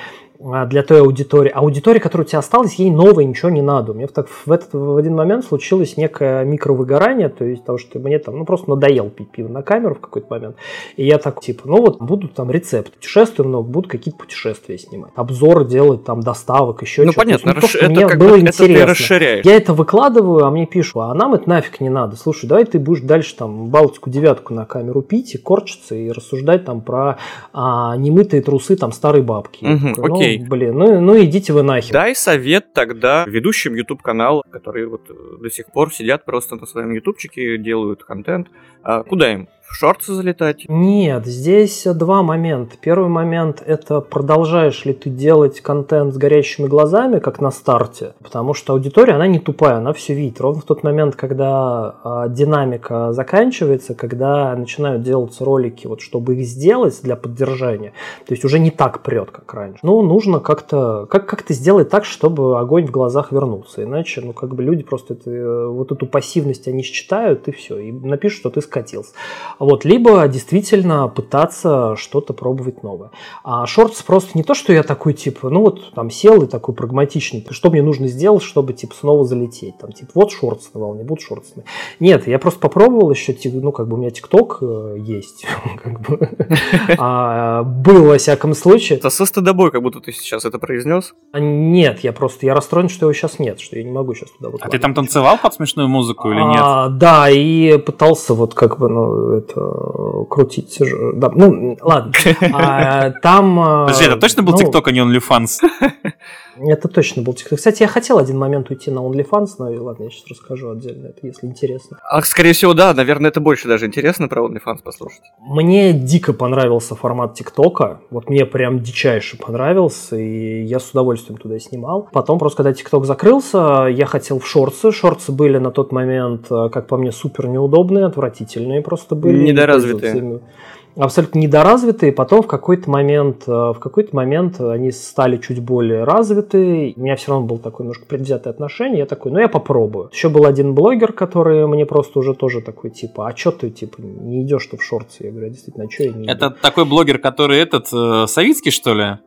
для той аудитории. Аудитория, которая у тебя осталась, ей новое ничего не надо. У меня так в, этот, в один момент случилось некое микровыгорание, то есть того, что мне там ну, просто надоел пить пиво на камеру в какой-то момент. И я так, типа, ну вот будут там рецепты, путешествия много, будут какие-то путешествия снимать, обзоры делать, там доставок, еще ну, понятно, ну, то, это как было бы, интересно. Это ты расширяешь. Я это выкладываю, а мне пишут, а нам это нафиг не надо. Слушай, давай ты будешь дальше там Балтику девятку на камеру пить и корчиться и рассуждать там про а, немытые трусы там старой бабки. Угу, ну, окей. Блин, ну, ну идите вы нахер. Дай совет тогда ведущим YouTube канал, которые вот до сих пор сидят просто на своем ютубчике, делают контент. А куда им? В шорты залетать? Нет, здесь два момента. Первый момент – это продолжаешь ли ты делать контент с горящими глазами, как на старте, потому что аудитория, она не тупая, она все видит. Ровно в тот момент, когда а, динамика заканчивается, когда начинают делаться ролики, вот чтобы их сделать для поддержания, то есть уже не так прет, как раньше. Ну, нужно как-то как, как-то сделать так, чтобы огонь в глазах вернулся. Иначе, ну, как бы люди просто это, э, вот эту пассивность они считают, и все, и напишут, что ты скатился. Вот, либо действительно пытаться что-то пробовать новое. А шортс просто не то, что я такой, типа, ну вот там сел и такой прагматичный, что мне нужно сделать, чтобы, типа, снова залететь. Там, типа, вот шортс на волне, будут шортс. Нет, я просто попробовал еще, ну, как бы у меня ТикТок э, есть, как бы, а, был, во всяком случае. Это со стыдобой, как будто ты сейчас это произнес? А, нет, я просто, я расстроен, что его сейчас нет, что я не могу сейчас туда вот. А ты там танцевал под смешную музыку или нет? А, да, и пытался вот как бы, ну, это крутить. Да, ну, ладно. А, там... Подожди, это точно был ТикТок, ну, а не OnlyFans? Это точно был TikTok. Кстати, я хотел один момент уйти на OnlyFans, но ладно, я сейчас расскажу отдельно, это если интересно. А, скорее всего, да, наверное, это больше даже интересно про OnlyFans послушать. Мне дико понравился формат ТикТока. Вот мне прям дичайше понравился, и я с удовольствием туда снимал. Потом, просто когда ТикТок закрылся, я хотел в шорты. Шорты были на тот момент, как по мне, супер неудобные, отвратительные просто были. Недоразвитые. Абсолютно недоразвитые, потом в какой-то момент, э, в какой-то момент они стали чуть более развиты, у меня все равно было такое немножко предвзятое отношение, я такой, ну я попробую. Еще был один блогер, который мне просто уже тоже такой, типа, а что ты, типа, не идешь ты в шорты? Я говорю, «А действительно, а что я не Это иду? такой блогер, который этот, э, Савицкий, что ли?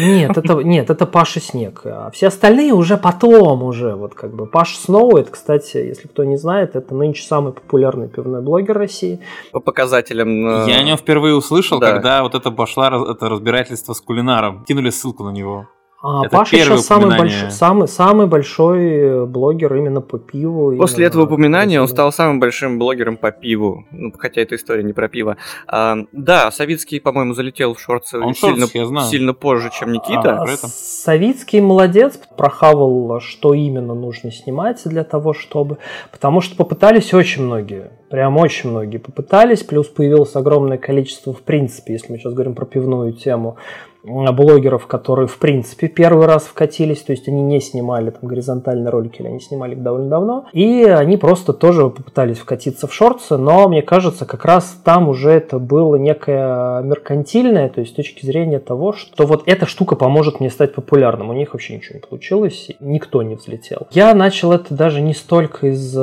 Нет, это, нет, это Паша Снег. А все остальные уже потом уже, вот как бы. Паша Сноу, это, кстати, если кто не знает, это нынче самый популярный пивной блогер России. По показателям... Э... Я о нем впервые услышал, да. когда вот это пошло это разбирательство с кулинаром. Кинули ссылку на него. А, это Паша сейчас самый, больш... самый, самый большой э, блогер именно по пиву. После этого упоминания он стал самым большим блогером по пиву. Ну, хотя эта история не про пиво. А, да, Савицкий, по-моему, залетел в шорты он сильно, шортс, сильно позже, чем Никита. А, Савицкий молодец, прохавал, что именно нужно снимать для того, чтобы... Потому что попытались очень многие. Прям очень многие попытались, плюс появилось огромное количество, в принципе, если мы сейчас говорим про пивную тему, блогеров, которые, в принципе, первый раз вкатились, то есть они не снимали там горизонтальные ролики, или они снимали их довольно давно, и они просто тоже попытались вкатиться в шорты, но мне кажется, как раз там уже это было некое меркантильное, то есть с точки зрения того, что вот эта штука поможет мне стать популярным. У них вообще ничего не получилось, никто не взлетел. Я начал это даже не столько из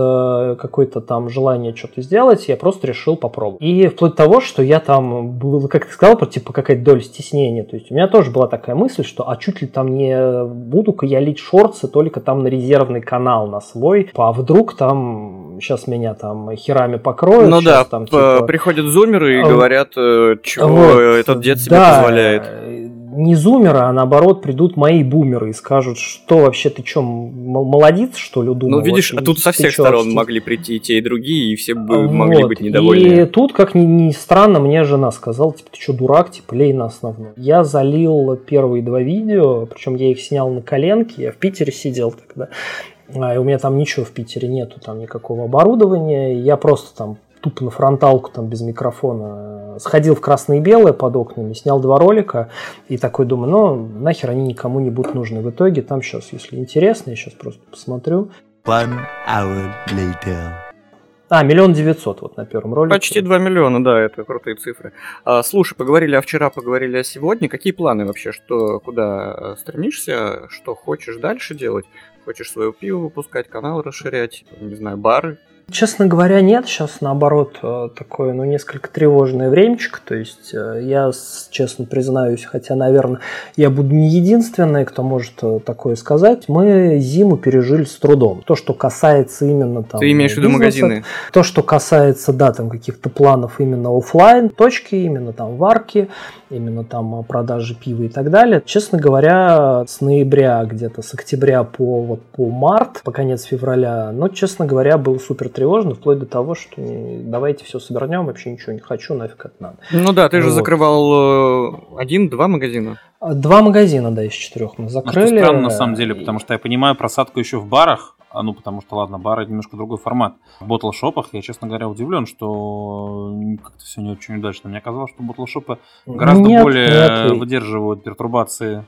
какой-то там желания что-то сделать, я просто решил попробовать. И вплоть до того, что я там был, как ты сказал, типа какая-то доля стеснения, то есть у меня тоже была такая мысль, что а чуть ли там не буду-ка я лить шорты только там на резервный канал на свой, а вдруг там сейчас меня там херами покроют. Ну да, там, типа... приходят зумеры и а, говорят, э, чего вот, этот дед себе да, позволяет не зумеры, а наоборот придут мои бумеры и скажут, что вообще ты что, молодец, что ли, думал? Ну, видишь, вот, а тут со всех сторон что... могли прийти и те, и другие, и все бы вот. могли быть недовольны. И тут, как ни, ни странно, мне жена сказала, типа, ты что, дурак, типа, лей на основном. Я залил первые два видео, причем я их снял на коленке, я в Питере сидел тогда, а, и у меня там ничего в Питере нету, там никакого оборудования, я просто там тупо на фронталку там без микрофона. Сходил в красное и белое под окнами, снял два ролика и такой думаю, ну нахер они никому не будут нужны. В итоге там сейчас, если интересно, я сейчас просто посмотрю. One hour later. А, миллион девятьсот вот на первом ролике. Почти два миллиона, да, это крутые цифры. А, слушай, поговорили о вчера, поговорили о сегодня. Какие планы вообще? Что, куда э, стремишься? Что хочешь дальше делать? Хочешь свое пиво выпускать, канал расширять? Не знаю, бары? Честно говоря, нет. Сейчас, наоборот, э, такое, ну, несколько тревожное времечко. То есть, э, я, честно признаюсь, хотя, наверное, я буду не единственный, кто может э, такое сказать, мы зиму пережили с трудом. То, что касается именно там... Ты имеешь в виду магазины? То, что касается, да, там каких-то планов именно офлайн точки, именно там варки, именно там продажи пива и так далее. Честно говоря, с ноября где-то, с октября по, вот, по март, по конец февраля, но, честно говоря, был супер тревожно, вплоть до того, что давайте все свернем, вообще ничего не хочу, нафиг это надо. Ну да, ты ну, же вот. закрывал э, один-два магазина. Два магазина, да, из четырех мы закрыли. Ну, странно, на самом деле, потому что я понимаю просадку еще в барах, а, ну, потому что, ладно, бары немножко другой формат. В ботлшопах я, честно говоря, удивлен, что как-то все не очень удачно. Мне казалось, что ботлшопы гораздо нет, более нет. выдерживают пертурбации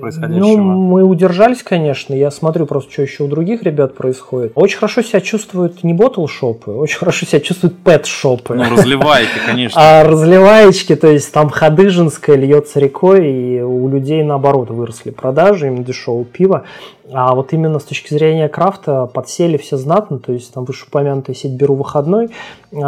происходящего? Ну, мы удержались, конечно. Я смотрю просто, что еще у других ребят происходит. Очень хорошо себя чувствуют не ботл-шопы, очень хорошо себя чувствуют пэт-шопы. Ну, разливайки, конечно. А разливаечки, то есть там Хадыжинская льется рекой, и у людей, наоборот, выросли продажи, им дешевого пива. А вот именно с точки зрения крафта подсели все знатно, то есть там вышеупомянутая сеть «Беру выходной»,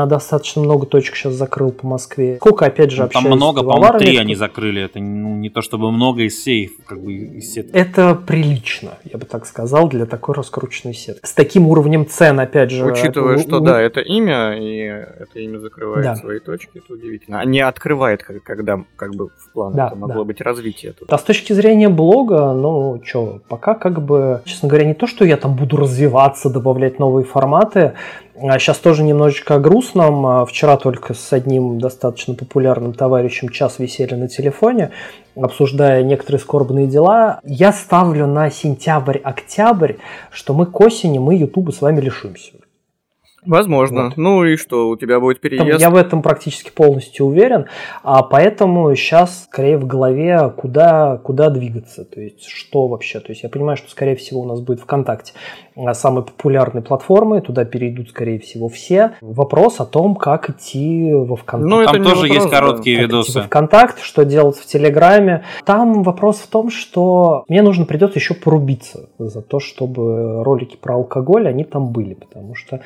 достаточно много точек сейчас закрыл по Москве. Сколько, опять же, ну, Там много, по-моему, три они закрыли, это ну, не то чтобы много из всей как бы, из сетки. Это прилично, я бы так сказал, для такой раскрученной сетки. С таким уровнем цен, опять же... Учитывая, что, да, это имя, и это имя закрывает да. свои точки, это удивительно. А не открывает, когда как бы в планах да, могло да. быть развитие. Тут. А с точки зрения блога, ну, что, пока как бы, честно говоря, не то, что я там буду развиваться, добавлять новые форматы, а сейчас тоже немножечко о грустном. А вчера только с одним достаточно популярным товарищем час висели на телефоне, обсуждая некоторые скорбные дела. Я ставлю на сентябрь-октябрь, что мы к осени, мы Ютуба с вами лишимся. Возможно. Вот. Ну и что, у тебя будет переезд? я в этом практически полностью уверен. А поэтому сейчас скорее в голове, куда, куда двигаться. То есть, что вообще. То есть, я понимаю, что, скорее всего, у нас будет ВКонтакте а, самой популярной платформы. Туда перейдут, скорее всего, все. Вопрос о том, как идти во ВКонтакте. Ну, там тоже вопрос, есть короткие да. видосы. Идти во ВКонтакте, что делать в Телеграме. Там вопрос в том, что мне нужно придется еще порубиться за то, чтобы ролики про алкоголь, они там были. Потому что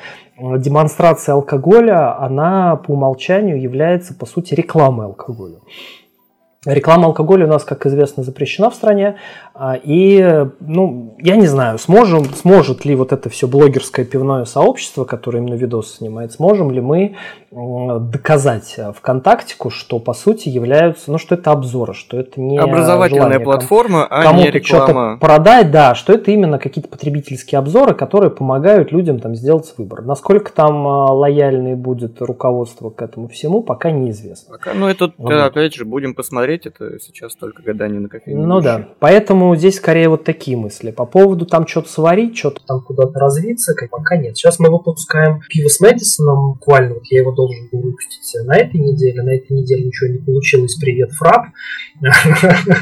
демонстрация алкоголя, она по умолчанию является, по сути, рекламой алкоголя. Реклама алкоголя у нас, как известно, запрещена в стране. А, и, ну, я не знаю, сможем, сможет ли вот это все блогерское пивное сообщество, которое именно видос снимает, сможем ли мы доказать ВКонтактику, что по сути являются, ну что это обзоры, что это не образовательная платформа, кому, а не реклама. продать, да, что это именно какие-то потребительские обзоры, которые помогают людям там сделать выбор. Насколько там а, лояльный будет руководство к этому всему, пока неизвестно. Пока, ну это вот. опять же будем посмотреть, это сейчас только гадание на кофейной Ну да, поэтому здесь скорее вот такие мысли по поводу там что-то сварить, что-то там куда-то развиться, как пока нет. Сейчас мы выпускаем пиво с Мэдисоном, буквально вот я его должен был выпустить на этой неделе. На этой неделе ничего не получилось. Привет, фрап.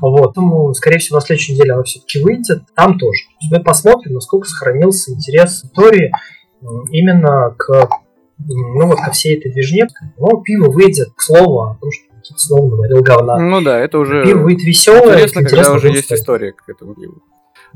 Вот. Поэтому, скорее всего, на следующей неделе она все-таки выйдет. Там тоже. Мы посмотрим, насколько сохранился интерес истории именно к ну вот ко всей этой движне. Ну, пиво выйдет, к слову, о том, что Снова говорил говна. Ну да, это уже... Пиво выйдет веселое. Интересно, когда уже есть история к этому пиву.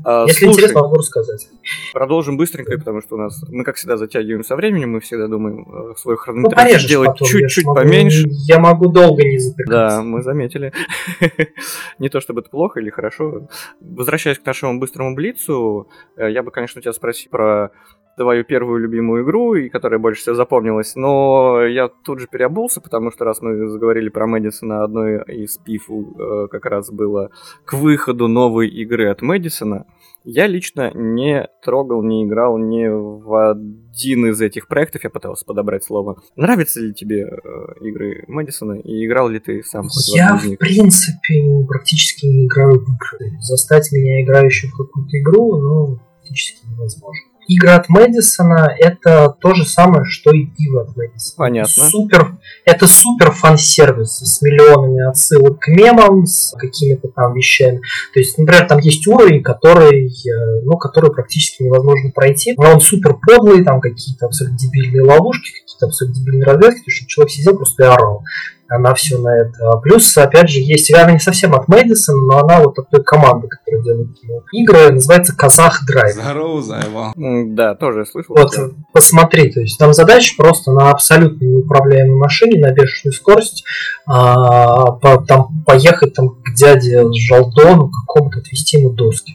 А, Если Слушай, интересно, могу рассказать. Продолжим быстренько, потому что у нас мы, как всегда, затягиваем со временем, мы всегда думаем э, свой хронометраж ну, делать чуть-чуть поменьше. Я могу долго не затыкаться. Да, мы заметили. не то чтобы это плохо или хорошо. Возвращаясь к нашему быстрому блицу, э, я бы, конечно, тебя спросил про твою первую любимую игру, и которая больше всего запомнилась, но я тут же переобулся, потому что раз мы заговорили про Мэдисона, одной из пиф э, как раз было к выходу новой игры от Мэдисона, я лично не трогал, не играл ни в один из этих проектов, я пытался подобрать слово. Нравятся ли тебе э, игры Мэдисона, и играл ли ты сам Я, в, в принципе, практически не играю в игры. Застать меня играющим в какую-то игру, ну, практически невозможно игры от Мэдисона это то же самое, что и пиво от Мэдисона. Понятно. Супер, это супер фан-сервис с миллионами отсылок к мемам, с какими-то там вещами. То есть, например, там есть уровень, который, э, ну, который практически невозможно пройти, но он супер подлый, там какие-то абсолютно дебильные ловушки, какие-то абсолютно дебильные развязки, чтобы человек сидел просто и орал на все на это. Плюс, опять же, есть она не совсем от Мэдисона, но она вот от той команды, которая делает игры, называется Казах Драйв. Здорово, Зайва. Да, тоже слышал. Вот, да. посмотри, то есть там задача просто на абсолютно неуправляемой машине, на бешеную скорость, а, по, там, поехать там к дяде Жалдону какому-то отвезти ему доски.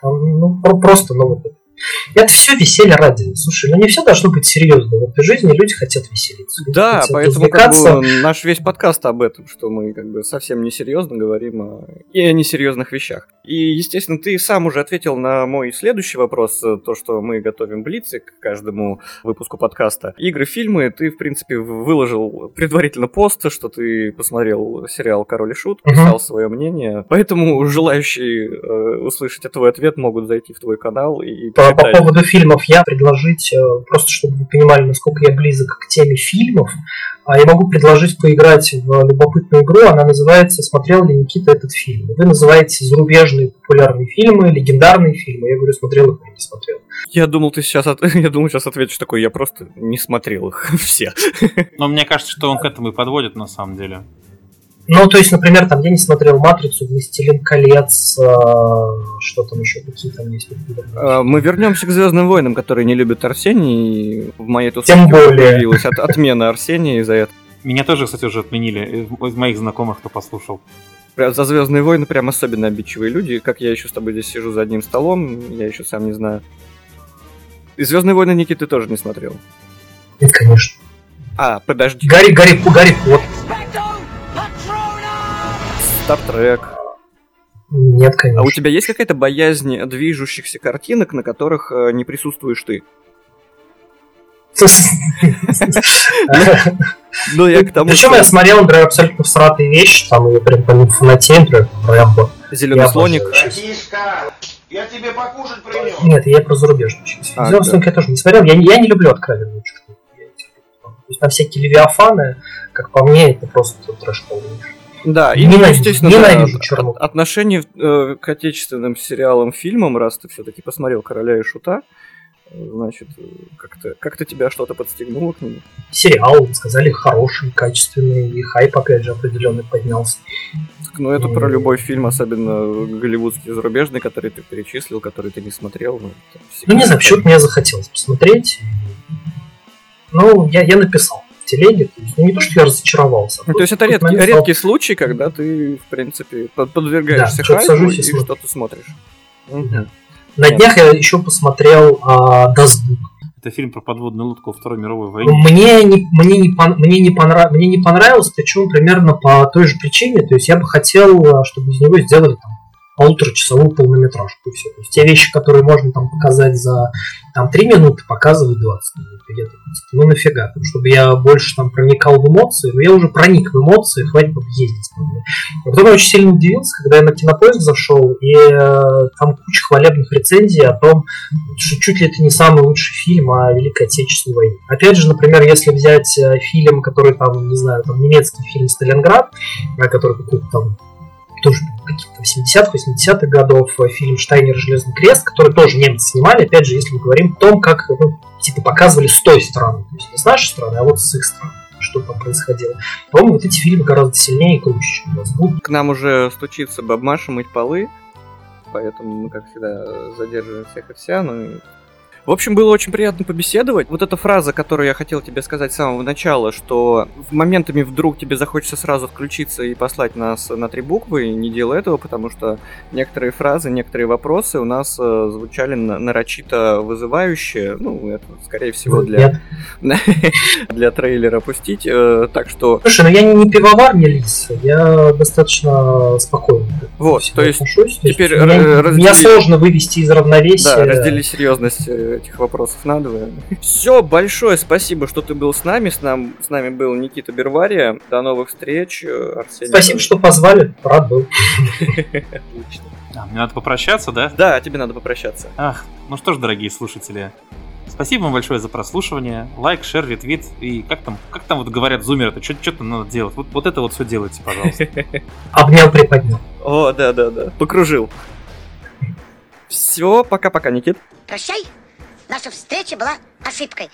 Там, ну, просто, ну, вот это все веселье ради. Слушай, ну не все должно быть серьезно. В этой жизни люди хотят веселиться. Да, хотят поэтому как бы, наш весь подкаст об этом, что мы как бы совсем несерьезно говорим о... и о несерьезных вещах. И, естественно, ты сам уже ответил на мой следующий вопрос, э, то, что мы готовим блицы к каждому выпуску подкаста. Игры, фильмы, ты, в принципе, выложил предварительно пост, что ты посмотрел сериал «Король и Шут», писал uh-huh. свое мнение. Поэтому желающие э, услышать твой ответ могут зайти в твой канал и по, по поводу фильмов я предложить, э, просто чтобы вы понимали, насколько я близок к теме фильмов, а я могу предложить поиграть в любопытную игру, она называется «Смотрел ли Никита этот фильм?». Вы называете зарубежные популярные фильмы, легендарные фильмы. Я говорю, смотрел их или не смотрел. Я думал, ты сейчас, от... я думал, сейчас ответишь такой, я просто не смотрел их все. Но мне кажется, что он к этому и подводит на самом деле. Ну, то есть, например, там я не смотрел «Матрицу», «Властелин колец», э, что там еще, какие там есть. А, мы вернемся к «Звездным войнам», которые не любят Арсений. В моей тут Тем более. появилась от, отмена Арсения из-за этого. Меня тоже, кстати, уже отменили из моих знакомых, кто послушал. За Звездные войны прям особенно обидчивые люди. Как я еще с тобой здесь сижу за одним столом, я еще сам не знаю. И Звездные войны Никиты ты тоже не смотрел. Нет, конечно. А, подожди. Гарри, Гарри, Гарри Поттер. Стартрек. Нет, конечно. А у тебя есть какая-то боязнь движущихся картинок, на которых э, не присутствуешь ты? Ну, я к тому, Причем я смотрел, например, абсолютно всратые вещи, там я прям по ним фанатею, например, Рэмбо. Зеленый слоник. Я тебе покушать принес. Нет, я про зарубежную часть. А, Зелостинг да. я тоже не смотрел. Я, не- я не люблю откровенную чушь. То есть на всякие левиафаны, как по мне, это просто трэш полнейший. Да, и, Ненавижу- естественно, ненавижу да, от- отношение э, к отечественным сериалам, фильмам, раз ты все-таки посмотрел «Короля и Шута», э, значит, э, как-то как тебя что-то подстегнуло к нему? Сериал, сказали, хороший, качественный, и хайп, опять же, определенный поднялся. Так, Ну, это про любой фильм, особенно голливудский, зарубежный, который ты перечислил, который ты не смотрел. Ну, Ну, не знаю, почему-то мне захотелось посмотреть. Ну, я, я написал телеге. То есть, ну, не то, что я разочаровался. а Ну, то есть это редкий, написал. редкий случай, когда ты, в принципе, под- подвергаешься Да, хайпу и и что-то смотришь. Да. На днях я еще посмотрел а, Дасбук. Это фильм про подводную лодку Второй мировой войне. Мне не, мне, не, мне, не понрав- мне не понравилось, причем примерно по той же причине. То есть я бы хотел, а, чтобы из него сделали там полуторачасовую полнометражку и все. То есть те вещи, которые можно там показать за там 3 минуты, показывают 20 минут. Такой, типа, ну нафига, Там, чтобы я больше там проникал в эмоции, но я уже проник в эмоции, хватит ездить по мне. А потом я очень сильно удивился, когда я на кинопоиск зашел, и э, там куча хвалебных рецензий о том, что чуть ли это не самый лучший фильм о Великой Отечественной войне. Опять же, например, если взять э, фильм, который там, не знаю, там немецкий фильм «Сталинград», который какой-то там тоже каких-то 70-х, 80-х годов, э, фильм «Штайнер. Железный крест», который тоже немцы снимали, опять же, если мы говорим о том, как, ну, типа, показывали с той стороны, то есть не с нашей стороны, а вот с их стороны, что там происходило. По-моему, вот эти фильмы гораздо сильнее и круче, чем «Дасбук». К нам уже стучится бабмаша мыть полы, поэтому мы, как всегда, задерживаем всех и вся. Ну, и- В общем, было очень приятно побеседовать. Вот эта фраза, которую я хотел тебе сказать с самого начала, что в моментами вдруг тебе захочется сразу включиться и послать нас на три буквы, и не делай этого, потому что некоторые фразы, некоторые вопросы у нас э, звучали на- нарочито вызывающе. Ну, это, скорее всего, для, Нет. для трейлера пустить. э, Так что Слушай, ну я не, не пивовар, не лис, я достаточно спокойно Вот, то есть теперь меня, меня сложно вывести из равновесия. Да, раздели серьезность э, этих вопросов надвое. Все, большое спасибо, что ты был с нами. С, нам, с нами был Никита Бервария. До новых встреч. э, Арсений. Спасибо, что позвали, рад был. Отлично. А, мне надо попрощаться, да? Да, тебе надо попрощаться. Ах, ну что ж, дорогие слушатели, спасибо вам большое за прослушивание. Лайк, шер, ретвит и как там, как там вот говорят зумеры, что что-то надо делать. Вот, вот это вот все делайте, пожалуйста. Обнял, приподнял. О, да, да, да. Покружил. Все, пока-пока, Никит. Прощай. Наша встреча была ошибкой.